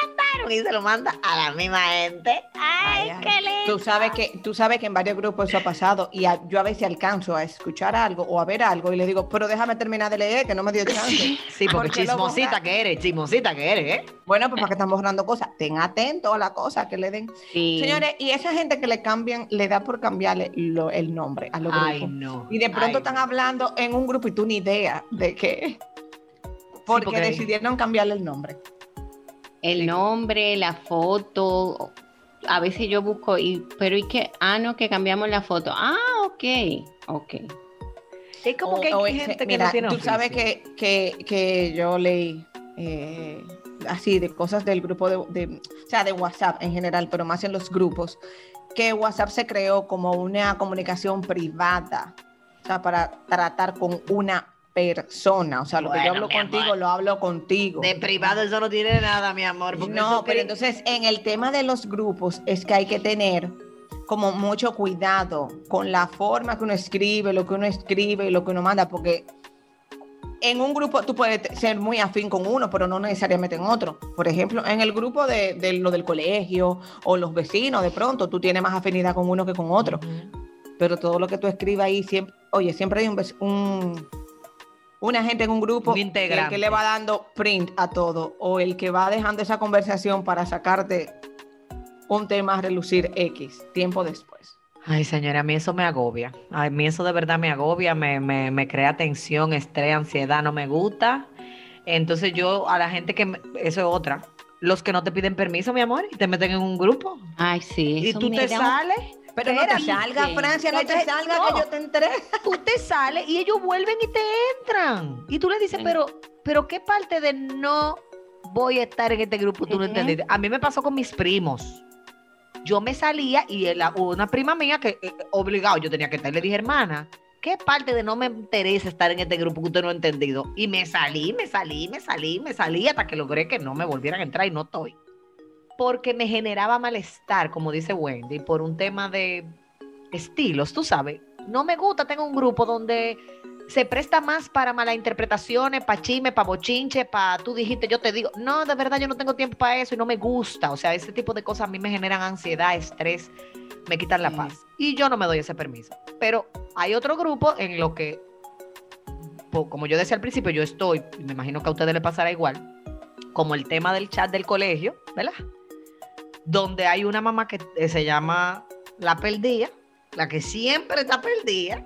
Y se lo manda a la misma gente. ¡Ay, qué lindo! Tú sabes que tú sabes que en varios grupos eso ha pasado y a- yo a veces alcanzo a escuchar algo o a ver algo y le digo, pero déjame terminar de leer que no me dio chance. Sí, porque ¿Por qué lo chismosita que eres, chismosita que eres, ¿eh? Bueno, pues para que están borrando cosas, ten atento a la cosa que le den. Sí. Señores, y esa gente que le cambian, le da por cambiarle lo- el nombre a los Ay, grupos. no. Y de pronto Ay, están no. hablando en un grupo y tú ni idea de qué. Porque, porque- decidieron cambiarle el nombre. El nombre, la foto. A veces yo busco, y, pero ¿y qué? Ah, no, que cambiamos la foto. Ah, ok, ok. Es como O- que hay o ese- gente que mira, no tiene tú sabes que, que, que yo leí eh, así de cosas del grupo de, de- o sea, de WhatsApp en general, pero más en los grupos, que WhatsApp se creó como una comunicación privada, o sea, para tratar con una persona, o sea, lo que yo hablo contigo, amor. lo hablo contigo. De privado eso no tiene nada, mi amor. No, pero entonces en el tema de los grupos es que hay que tener como mucho cuidado con la forma que uno escribe, lo que uno escribe y lo que uno manda, porque en un grupo tú puedes ser muy afín con uno, pero no necesariamente en otro. Por ejemplo, en el grupo de, de lo del colegio o los vecinos, de pronto tú tienes más afinidad con uno que con otro, pero todo lo que tú escribas ahí siempre, oye, siempre hay un una gente en un grupo el que le va dando print a todo o el que va dejando esa conversación para sacarte un tema a relucir X tiempo después. Ay, señora, a mí eso me agobia. A mí eso de verdad me agobia, me, me, me crea tensión, estrés, ansiedad, no me gusta. Entonces yo a la gente que, me- eso es otra, los que no te piden permiso, mi amor, y te meten en un grupo. Ay, sí. Y tú te sales, Pero no te salga, Francia, no te salga no. que yo te entré. tú te sales y ellos vuelven y te entran. Y tú le dices, Sí. pero, pero ¿qué parte de no voy a estar en este grupo tú no entendiste? A mí me pasó con mis primos. Yo me salía y la- una prima mía que eh, obligado yo tenía que estar, le dije, hermana, ¿qué parte de no me interesa estar en este grupo que usted no ha entendido? Y me salí, me salí, me salí, me salí hasta que logré que no me volvieran a entrar y no estoy. Porque me generaba malestar, como dice Wendy, por un tema de estilos, tú sabes. No me gusta, tengo un grupo donde se presta más para malas interpretaciones, para chisme, para bochinche, para tú dijiste, yo te digo. No, de verdad yo no tengo tiempo para eso y no me gusta. O sea, ese tipo de cosas a mí me generan ansiedad, estrés, me quitan la Sí. paz. Y yo no me doy ese permiso. Pero hay otro grupo en lo que como yo decía al principio, yo estoy, y me imagino que a ustedes les pasará igual, como el tema del chat del colegio, ¿verdad? Donde hay una mamá que se llama la perdida, la que siempre está perdida,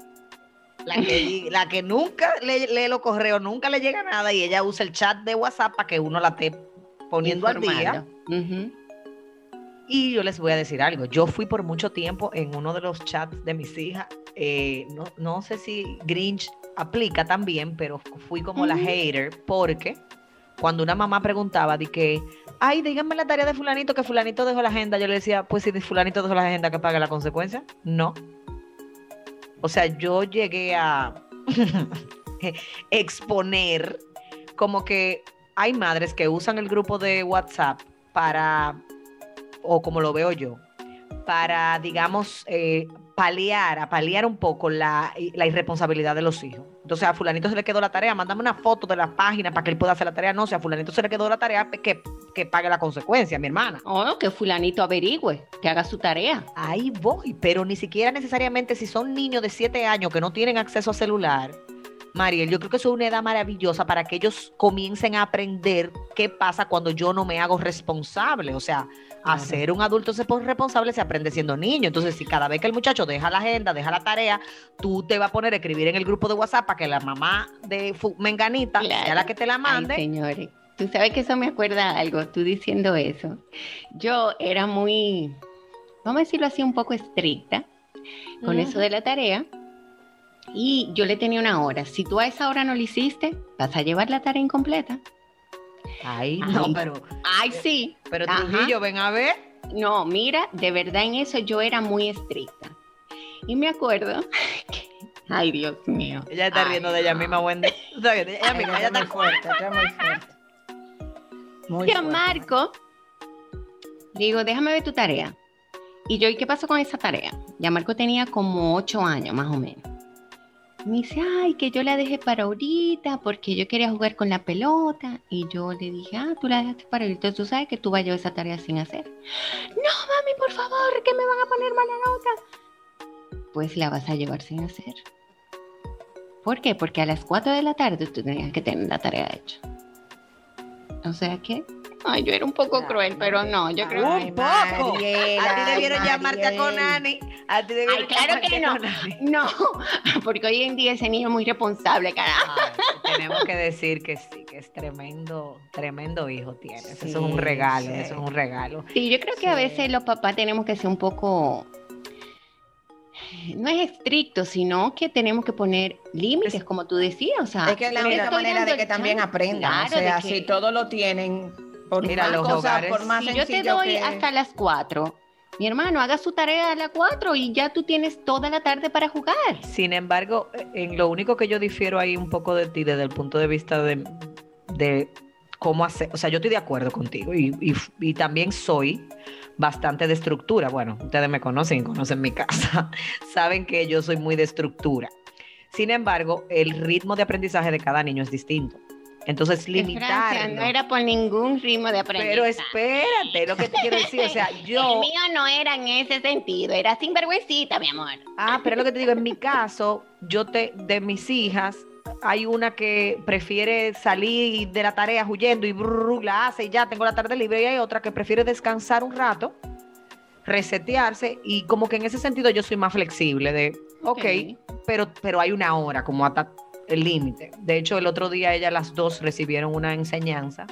la que, la que nunca lee, lee los correos, nunca le llega nada y ella usa el chat de WhatsApp para que uno la esté poniendo al día. Y yo les voy a decir algo. Yo fui por mucho tiempo en uno de los chats de mis hijas. eh, no, no sé si Grinch aplica también, pero fui como la hater porque cuando una mamá preguntaba de que, ay, díganme la tarea de fulanito, que fulanito dejó la agenda, yo le decía, pues si fulanito dejó la agenda, que pague la consecuencia. No. O sea, yo llegué a exponer como que hay madres que usan el grupo de WhatsApp para o como lo veo yo, para, digamos, eh, paliar, a paliar un poco la, la irresponsabilidad de los hijos. Entonces a fulanito se le quedó la tarea, mándame una foto de la página para que él pueda hacer la tarea. No, si a fulanito se le quedó la tarea, pues, que, que pague la consecuencia, mi hermana. O que fulanito averigüe, que haga su tarea. Ahí voy, pero ni siquiera necesariamente si son niños de 7 años que no tienen acceso a celular. Mariel, yo creo que eso es una edad maravillosa para que ellos comiencen a aprender qué pasa cuando yo no me hago responsable. O sea, a ser un adulto responsable se aprende siendo niño. Entonces, si cada vez que el muchacho deja la agenda, deja la tarea, tú te vas a poner a escribir en el grupo de WhatsApp para que la mamá de Menganita sea Claro. la que te la mande. Ay, señores. Tú sabes que eso me acuerda a algo, tú diciendo eso. Yo era muy, vamos a decirlo así, un poco estricta con eso de la tarea. Y yo le tenía una hora. Si tú a esa hora no lo hiciste, vas a llevar la tarea incompleta. Ay, Ay. no, pero, Ay, sí. pero Ajá. Trujillo, ven a ver. No, mira, de verdad en eso yo era muy estricta. Y me acuerdo que, ay, Dios mío. Ella está Ay, riendo de ella no. misma, Wendy. O sea, ella misma, ella está muy fuerte, muy fuerte. Muy Y a fuerte. Marco, digo, déjame ver tu tarea. Y yo, ¿y qué pasó con esa tarea? Ya Marco tenía como ocho años, más o menos. Me dice, ay, que yo la dejé para ahorita porque yo quería jugar con la pelota. Y yo le dije, ah, tú la dejaste para ahorita. Tú sabes que tú vas a llevar esa tarea sin hacer. No, mami, por favor, que me van a poner mala nota. Pues la vas a llevar sin hacer. ¿Por qué? Porque a las 4 de la tarde tú tenías que tener la tarea hecha. O sea que, ay, yo era un poco Ay, cruel, pero no, yo creo Un que... poco. Mariela, A ti debieron ay, llamarte a. Conani. A ti debieron Ay, claro que no. No, porque hoy en día ese niño es muy responsable, carajo. Ay, tenemos que decir que sí, que es tremendo, tremendo hijo tienes. eso es un regalo, sí. eso es un regalo. Sí, yo creo que a veces los papás tenemos que ser un poco, no es estricto, sino que tenemos que poner límites, Es- como tú decías. O sea, Es que es la única manera de que también aprendan. Claro, o sea, que si todo lo tienen, por Mira, más los cosas, hogares- por más si yo te doy que- hasta las 4, mi hermano, haga su tarea a las 4 y ya tú tienes toda la tarde para jugar. Sin embargo, en lo único que yo difiero ahí un poco de ti desde el punto de vista de, de cómo hacer, o sea, yo estoy de acuerdo contigo y, y- y también soy bastante de estructura. Bueno, ustedes me conocen conocen mi casa, saben que yo soy muy de estructura. Sin embargo, el ritmo de aprendizaje de cada niño es distinto. Entonces, limitarlo. no era por ningún ritmo de aprendizaje. Pero espérate, lo que te quiero decir, o sea, yo... El mío no era en ese sentido, era sinvergüencita, mi amor. Ah, pero lo que te digo, en mi caso, yo te, de mis hijas, hay una que prefiere salir de la tarea huyendo y brrr, la hace y ya tengo la tarde libre y hay otra que prefiere descansar un rato, resetearse y como que en ese sentido yo soy más flexible de, ok, pero, pero hay una hora como hasta el límite. De hecho, el otro día ellas las dos recibieron una enseñanza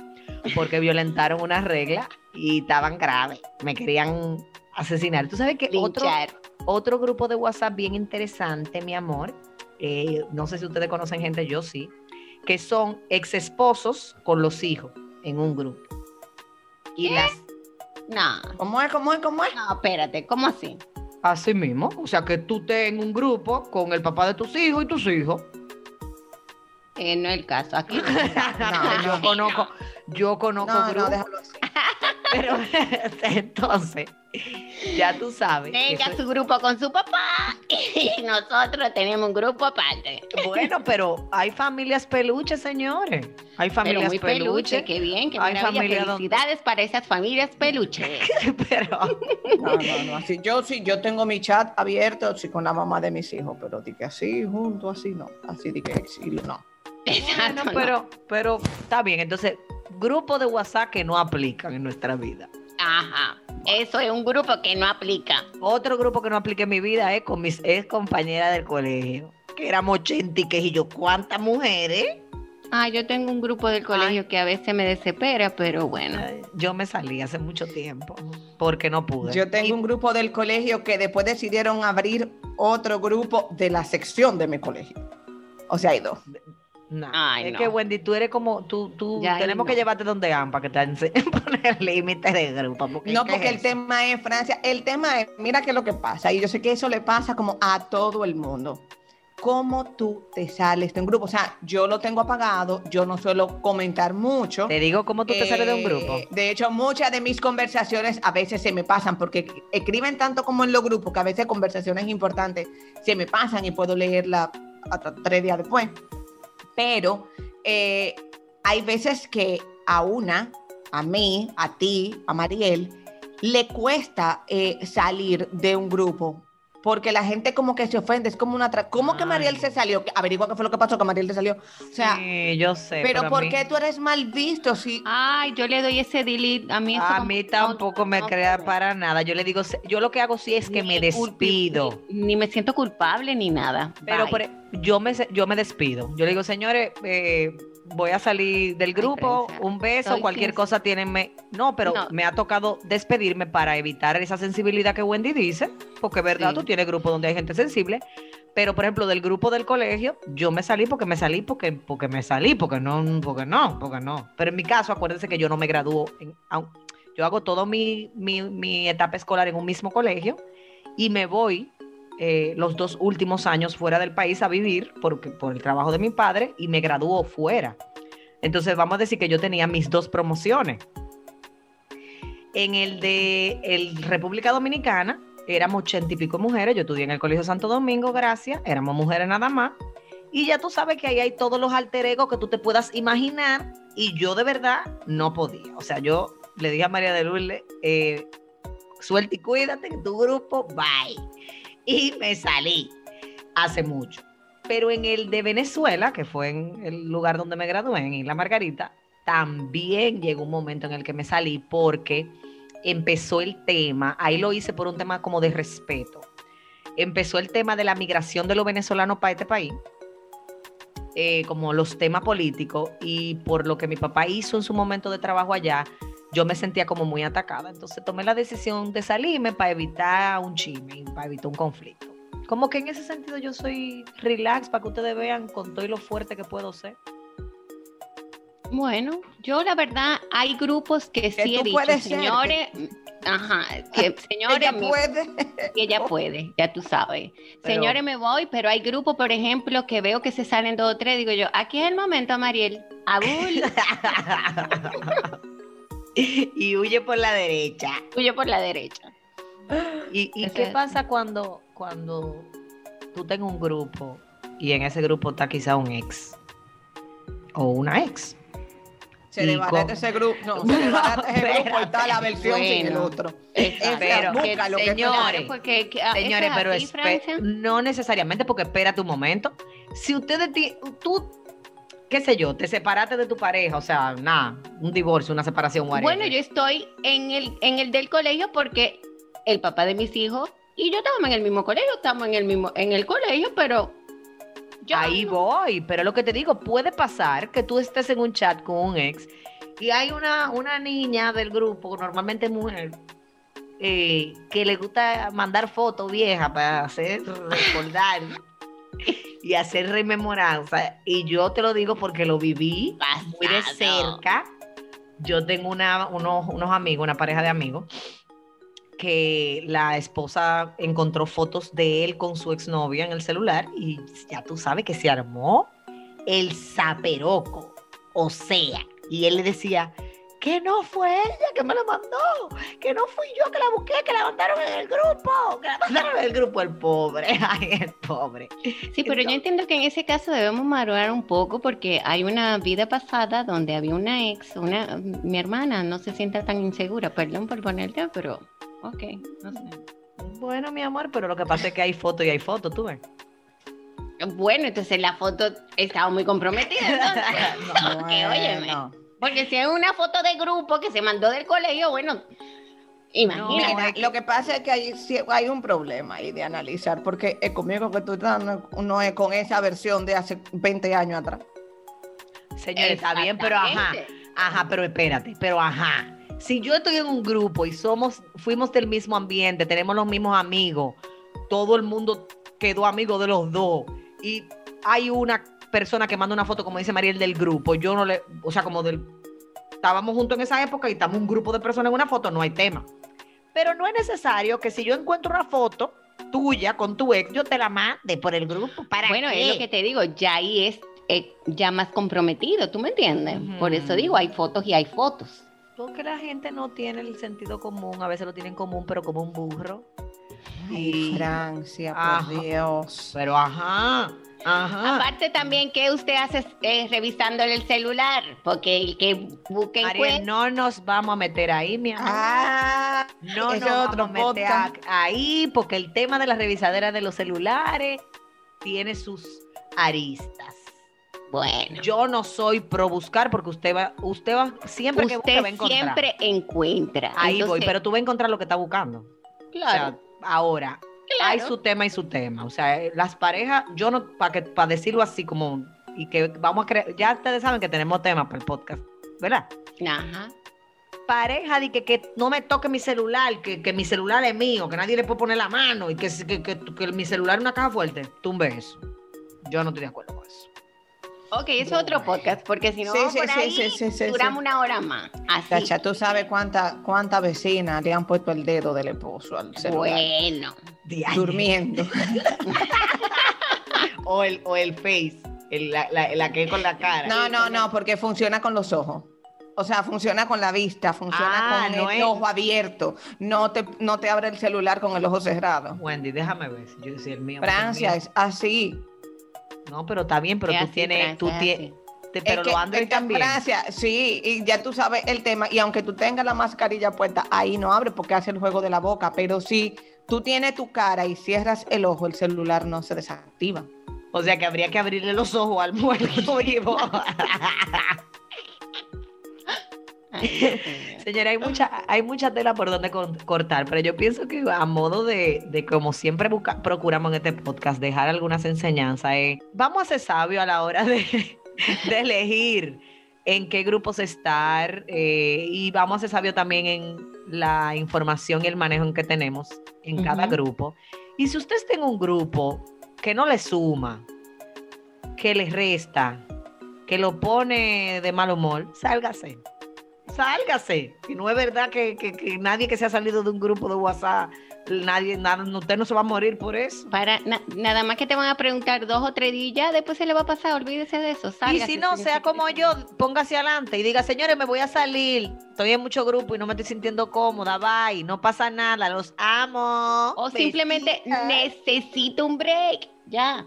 porque violentaron una regla y estaban graves, me querían asesinar. Tú sabes que otro, otro grupo de WhatsApp bien interesante, mi amor. eh, no sé si ustedes conocen gente, yo sí, que son ex esposos con los hijos en un grupo. Y las No, ¿Cómo es? ¿Cómo es? ¿Cómo es? no, espérate, ¿cómo así? así mismo, o sea que tú estés en un grupo con el papá de tus hijos y tus hijos. Eh, no es el caso, aquí. No, yo no. conozco, yo conozco No, déjalo así. pero entonces ya tú sabes. Tenga su grupo con su papá y nosotros tenemos un grupo aparte. Bueno, pero hay familias peluches, señores. Hay Pero familias muy peluche, peluches. qué bien, qué Hay maravilla. familia donde- Felicidades para esas familias peluches. pero No, no, no. Así, yo sí, yo tengo mi chat abierto sí, con la mamá de mis hijos, pero di que así, junto, así no. Así di que sí, no. Exacto. Bueno, no. pero, pero está bien. Entonces, grupos de WhatsApp que no aplican en nuestra vida. Ajá. Eso es un grupo que no aplica. Otro grupo que no aplica en mi vida es con mis ex compañeras del colegio. Que éramos 80 y que y yo, ¿cuántas mujeres? Ah, yo tengo un grupo del colegio que a veces me desespera, pero bueno. Yo me salí hace mucho tiempo porque no pude. Yo tengo un grupo del colegio que después decidieron abrir otro grupo de la sección de mi colegio. O sea, hay dos. No, Ay, es no. que Wendy, tú eres como, tú, tú, Ya tenemos no. que llevarte donde AMPA, que te enseñen poner límites de grupo. Porque No, ¿qué porque es el eso? tema es Francia. El tema es, mira qué es lo que pasa. Y yo sé que eso le pasa como a todo el mundo. ¿Cómo tú te sales de un grupo? O sea, yo lo tengo apagado, yo no suelo comentar mucho. Te digo cómo tú te sales de un Eh, grupo. De hecho, muchas de mis conversaciones a veces se me pasan porque escriben tanto como en los grupos que a veces conversaciones importantes se me pasan y puedo leerla hasta tres días después. Pero eh, hay veces que a una, a mí, a ti, a Mariel, le cuesta eh, salir de un grupo. Porque la gente como que se ofende, es como una... tra- ¿Cómo que Mariel se salió? Averigua qué fue lo que pasó que Mariel se salió. O sea, sí, yo sé. pero, a ¿por mí- qué tú eres mal visto si Ay, yo le doy ese delete. A mí eso A mí no- tampoco me no crea para nada. Yo le digo, yo lo que hago sí es que me despido. Ni, ni me siento culpable ni nada. Pero por e- yo me yo me despido. Yo le digo, señores, eh, voy a salir del grupo, un beso, cualquier sincera. cosa tienen. No, pero No. me ha tocado despedirme para evitar esa sensibilidad que Wendy dice, porque verdad, Sí. tú tienes grupo donde hay gente sensible. Pero, por ejemplo, del grupo del colegio, yo me salí porque me salí, porque, porque me salí, porque no, porque no, porque no. Pero en mi caso, acuérdense que yo no me au- yo hago toda mi, mi, mi etapa escolar en un mismo colegio y me voy eh, los dos últimos años fuera del país a vivir por el trabajo de mi padre y me graduó fuera. Entonces vamos a decir que yo tenía mis dos promociones. En el de el República Dominicana éramos ochenta y pico mujeres, yo estudié en el Colegio Santo Domingo, gracias, éramos mujeres nada más. Y ya tú sabes que ahí hay todos los alter egos que tú te puedas imaginar y yo de verdad no podía. O sea, yo le dije a María de Lourdes, eh, suelta y cuídate tu grupo, bye y me salí hace mucho. Pero en el de Venezuela, que fue en el lugar donde me gradué, en Isla Margarita, también llegó un momento en el que me salí porque empezó el tema, ahí lo hice por un tema como de respeto, empezó el tema de la migración de los venezolanos para este país, eh, como los temas políticos, y por lo que mi papá hizo en su momento de trabajo allá, yo me sentía como muy atacada. Entonces tomé la decisión de salirme para evitar un chisme, para evitar un conflicto. Como que en ese sentido yo soy relax para que ustedes vean con todo y lo fuerte que puedo ser. Bueno, yo la verdad hay grupos que sí he dicho, puedes ser, señores, ajá, que señores, ella puede. que ella puede, ya tú sabes. Pero- Señores, me voy, pero hay grupos, por ejemplo, que veo que se salen dos o tres, digo yo, aquí es el momento, Mariel, Abul, y huye por la derecha. tuyo por la derecha. ¿Y, y qué pasa cuando, cuando tú tengas un grupo y en ese grupo está quizá un ex o una ex? Se desbarata con- ese grupo. No, se desbarata ese grupo y está la versión sin el Bueno. otro. Pero, busca lo que señores, porque, que- ah, Señores, es pero Francia. no necesariamente porque espérate un momento. Si ustedes, ti- tú, qué sé yo, te separaste de tu pareja, o sea, nada, un divorcio, una separación, whatever. Bueno, yo estoy en el, en el del colegio porque el papá de mis hijos y yo estábamos en el mismo colegio, estamos en el mismo, en el colegio, pero yo Ahí no- voy, pero lo que te digo, puede pasar que tú estés en un chat con un ex y hay una, una niña del grupo, normalmente mujer, eh, que le gusta mandar fotos viejas para hacer recordar y hacer rememoranza. Y yo te lo digo porque lo viví muy de cerca. Yo tengo una, unos, unos amigos, una pareja de amigos, que la esposa encontró fotos de él con su exnovia en el celular y ya tú sabes que se armó el zaperoco. O sea, y él le decía, que no fue ella que me la mandó, que no fui yo que la busqué, que la mandaron en el grupo, que la mandaron en el grupo, el pobre, ay, el pobre. Sí, pero yo entiendo que en ese caso debemos madurar un poco porque hay una vida pasada donde había una ex, una mi hermana no se sienta tan insegura, perdón por ponerte, pero ok, no sé. Bueno, mi amor, pero lo que pasa es que hay foto y hay foto, tú ves. Bueno, entonces la foto estaba muy comprometida. Entonces, porque, óyeme, Bueno. Porque si es una foto de grupo que se mandó del colegio, bueno, imagínate. Mira, lo que pasa es que hay, hay un problema ahí de analizar, porque es conmigo que tú estás, no, no es con esa versión de hace 20 años atrás. Señores, está bien, pero ajá. Ajá, pero espérate, pero ajá. Si yo estoy en un grupo y somos, fuimos del mismo ambiente, tenemos los mismos amigos, todo el mundo quedó amigo de los dos y hay una persona que manda una foto, como dice Mariel, del grupo, yo no le, o sea, como del, estábamos juntos en esa época y estamos un grupo de personas en una foto, no hay tema. Pero no es necesario que si yo encuentro una foto tuya con tu ex, yo te la mande por el grupo. ¿Para Bueno, qué? es lo que te digo, ya ahí es eh, ya más comprometido, ¿tú me entiendes? Por eso digo, hay fotos y hay fotos. Porque la gente no tiene el sentido común, a veces lo tienen común, pero como un burro. Ay, Y- Francia, Ajá. por Dios. Pero ajá, ajá. Aparte también, ¿qué usted hace eh, revisándole el celular? Porque el que busque Ariel, no nos vamos a meter ahí, mi amor. Ah, no nos vamos otro a meter a- podcast. ahí porque el tema de la revisadera de los celulares tiene sus aristas. Bueno, Yo no soy pro buscar porque usted va, usted va siempre que busque va a usted encontrar. siempre encuentra. Ahí voy, pero tú vas a encontrar lo que está buscando. Claro, O sea, ahora, hay su tema y su tema. O sea, eh, las parejas, yo no, para que para decirlo así como, y que vamos a creer, ya ustedes saben que tenemos tema para el podcast, ¿verdad? Ajá. Pareja de que, que no me toque mi celular, que, que mi celular es mío, que nadie le puede poner la mano y que, que, que, que mi celular es una caja fuerte, tumbe eso. Yo no estoy de acuerdo. Ok, es otro podcast, porque si no, Sí, vamos sí, por sí, ahí, sí, sí, sí, duramos sí. una hora más. Así. Tacha, tú sabes cuántas cuánta vecinas le han puesto el dedo del esposo al celular. Bueno, Durmiendo. O el, o el face, el- la, la- la que es con la cara. No, no, no, porque funciona con los ojos. O sea, funciona con la vista, funciona Ah, con no el es- ojo abierto. No te, no te abre el celular con el ojo cerrado. Wendy, déjame ver si yo si el mío. Francia es así. No, pero está bien, pero es tú así, tienes, tú es tienes, pero Es que- lo Android es que también. Francia, sí, y ya tú sabes el tema. Y aunque tú tengas la mascarilla puesta, ahí no abre porque hace el juego de la boca. Pero si tú tienes tu cara y cierras el ojo, el celular no se desactiva. O sea que habría que abrirle los ojos al muerto vivo. Señora, hay mucha, hay mucha tela por donde con- cortar, pero yo pienso que a modo de, de como siempre busca- procuramos en este podcast, dejar algunas enseñanzas, eh, vamos a ser sabios a la hora de, de elegir en qué grupos estar eh, y vamos a ser sabios también en la información y el manejo en que tenemos en cada grupo. Y si usted está en un grupo que no le suma, que le resta, que lo pone de mal humor, sálgase. Sálgase. Y no es verdad que, que- que nadie que se ha salido de un grupo de WhatsApp, nadie, nada, usted no se va a morir por eso. Para, na- nada más que te van a preguntar dos o tres días, ya después se le va a pasar, olvídese de eso. Y sálgase, si no, sea se como yo, póngase adelante y diga, señores, me voy a salir, estoy en mucho grupo y no me estoy sintiendo cómoda, bye, no pasa nada, los amo. O simplemente necesito un break, ya.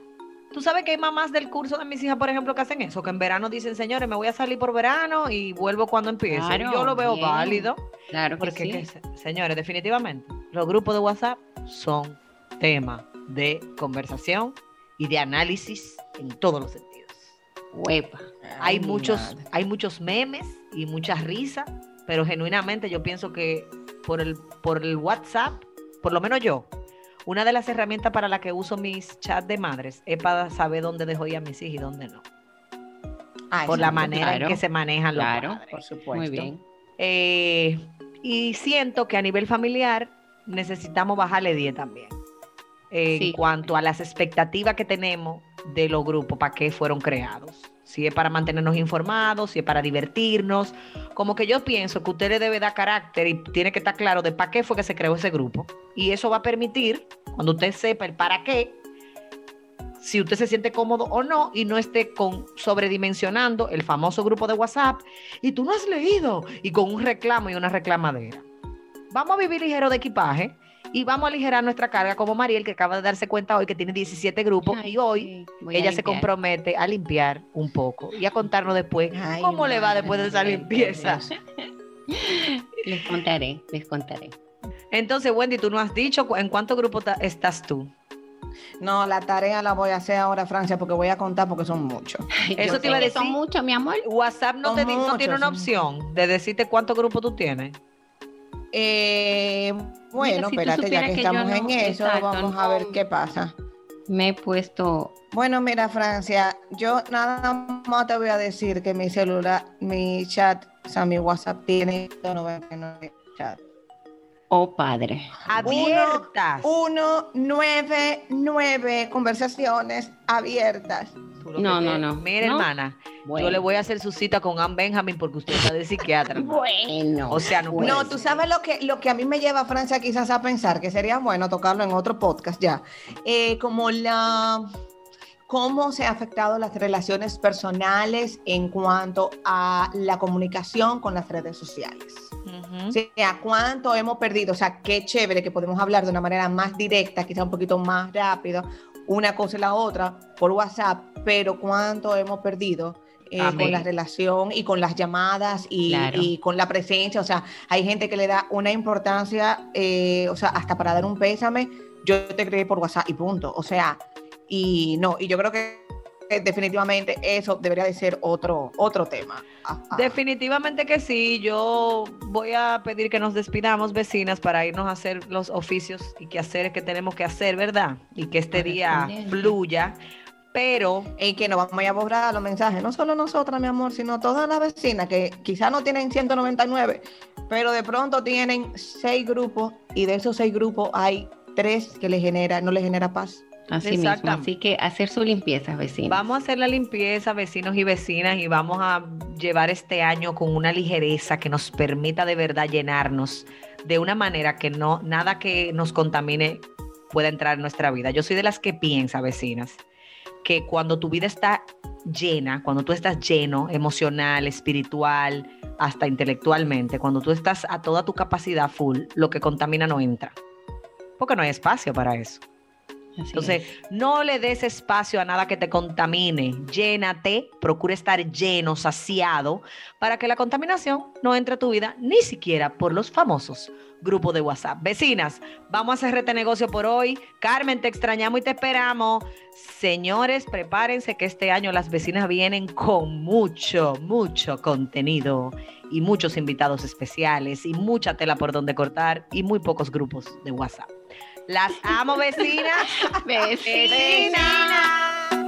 Tú sabes que hay mamás del curso de mis hijas, por ejemplo, que hacen eso, que en verano dicen, señores, me voy a salir por verano y vuelvo cuando empiece. Claro, yo lo veo bien. válido. Claro que Porque, sí. que se- señores, definitivamente, los grupos de WhatsApp son tema de conversación y de análisis en todos los sentidos. Huepa. Hay muchos, madre. hay muchos memes y muchas risas, pero genuinamente yo pienso que por el, por el WhatsApp, por lo menos yo, una de las herramientas para la que uso mis chats de madres es para saber dónde dejo ir a mis hijos y dónde no. Ay, Por la manera en que se manejan los claro. padres. Por supuesto. Muy bien. Eh, y siento que a nivel familiar necesitamos bajarle 10 también. En Sí. cuanto a las expectativas que tenemos de los grupos, para qué fueron creados. Si es para mantenernos informados, si es para divertirnos. Como que yo pienso que usted le debe dar carácter y tiene que estar claro de para qué fue que se creó ese grupo. Y eso va a permitir, cuando usted sepa el para qué, si usted se siente cómodo o no y no esté con sobredimensionando el famoso grupo de WhatsApp y tú no has leído y con un reclamo y una reclamadera. Vamos a vivir ligero de equipaje y vamos a aligerar nuestra carga como Mariel que acaba de darse cuenta hoy que tiene 17 grupos Ay, y hoy sí, ella se compromete a limpiar un poco y a contarnos después Ay, cómo le va después de esa limpieza. Les contaré, les contaré. Entonces, Wendy, tú no has dicho en cuánto grupo estás tú. No, la tarea la voy a hacer ahora, Francia, porque voy a contar porque son muchos. Ay, Eso te iba a que Son decir. muchos, mi amor. WhatsApp no, te no tiene una opción de decirte cuántos grupos tú tienes. Eh, bueno, si espérate, ya que, que estamos en eso, exacto, vamos a ver qué pasa. Me he puesto. Bueno, mira, Francia, yo nada más te voy a decir que mi celular, mi chat, o sea, mi WhatsApp tiene 99 chat. Oh, padre. Abiertas. Uno, nueve, nueve conversaciones abiertas. No, que no, no. Mira, No. hermana, yo le voy a hacer su cita con Ann Benjamin porque usted está de psiquiatra. Bueno. O sea, no puede No, ser. tú sabes lo que, lo que a mí me lleva a Francia quizás a pensar que sería bueno tocarlo en otro podcast ya. Eh, como la cómo se ha afectado las relaciones personales en cuanto a la comunicación con las redes sociales. Ujú. O sea, cuánto hemos perdido. O sea, qué chévere que podemos hablar de una manera más directa, quizá un poquito más rápido, una cosa y la otra por WhatsApp, pero cuánto hemos perdido. eh, con la relación y con las llamadas y, Claro. y con la presencia. O sea, hay gente que le da una importancia, eh, o sea, hasta para dar un pésame, yo te creé por WhatsApp y punto. O sea, y no, y yo creo que definitivamente eso debería de ser otro, otro tema. Definitivamente que sí. Yo voy a pedir que nos despidamos, vecinas, para irnos a hacer los oficios y quehaceres que tenemos que hacer, ¿verdad? Y que este día fluya. Pero Y que no vamos a borrar los mensajes, no solo nosotras, mi amor, sino todas las vecinas que quizás no tienen 199, pero de pronto tienen seis grupos y de esos seis grupos hay tres que le genera, no le genera paz. Así mismo. Así que hacer su limpieza, vecino. vamos a hacer la limpieza, vecinos y vecinas, y vamos a llevar este año con una ligereza que nos permita de verdad llenarnos de una manera que no nada que nos contamine pueda entrar en nuestra vida. Yo soy de las que piensa, vecinas, que cuando tu vida está llena, cuando tú estás lleno emocional, espiritual, hasta intelectualmente, cuando tú estás a toda tu capacidad full, lo que contamina no entra. Porque no hay espacio para eso. Así Entonces, es. no le des espacio a nada que te contamine. Llénate, procura estar lleno, saciado, para que la contaminación no entre a tu vida, ni siquiera por los famosos grupos de WhatsApp. Vecinas, vamos a hacer este negocio por hoy. Carmen, te extrañamos y te esperamos. Señores, prepárense que este año las vecinas vienen con mucho, mucho contenido y muchos invitados especiales y mucha tela por donde cortar y muy pocos grupos de WhatsApp. Las amo, vecinas. Vecina. Vecinas.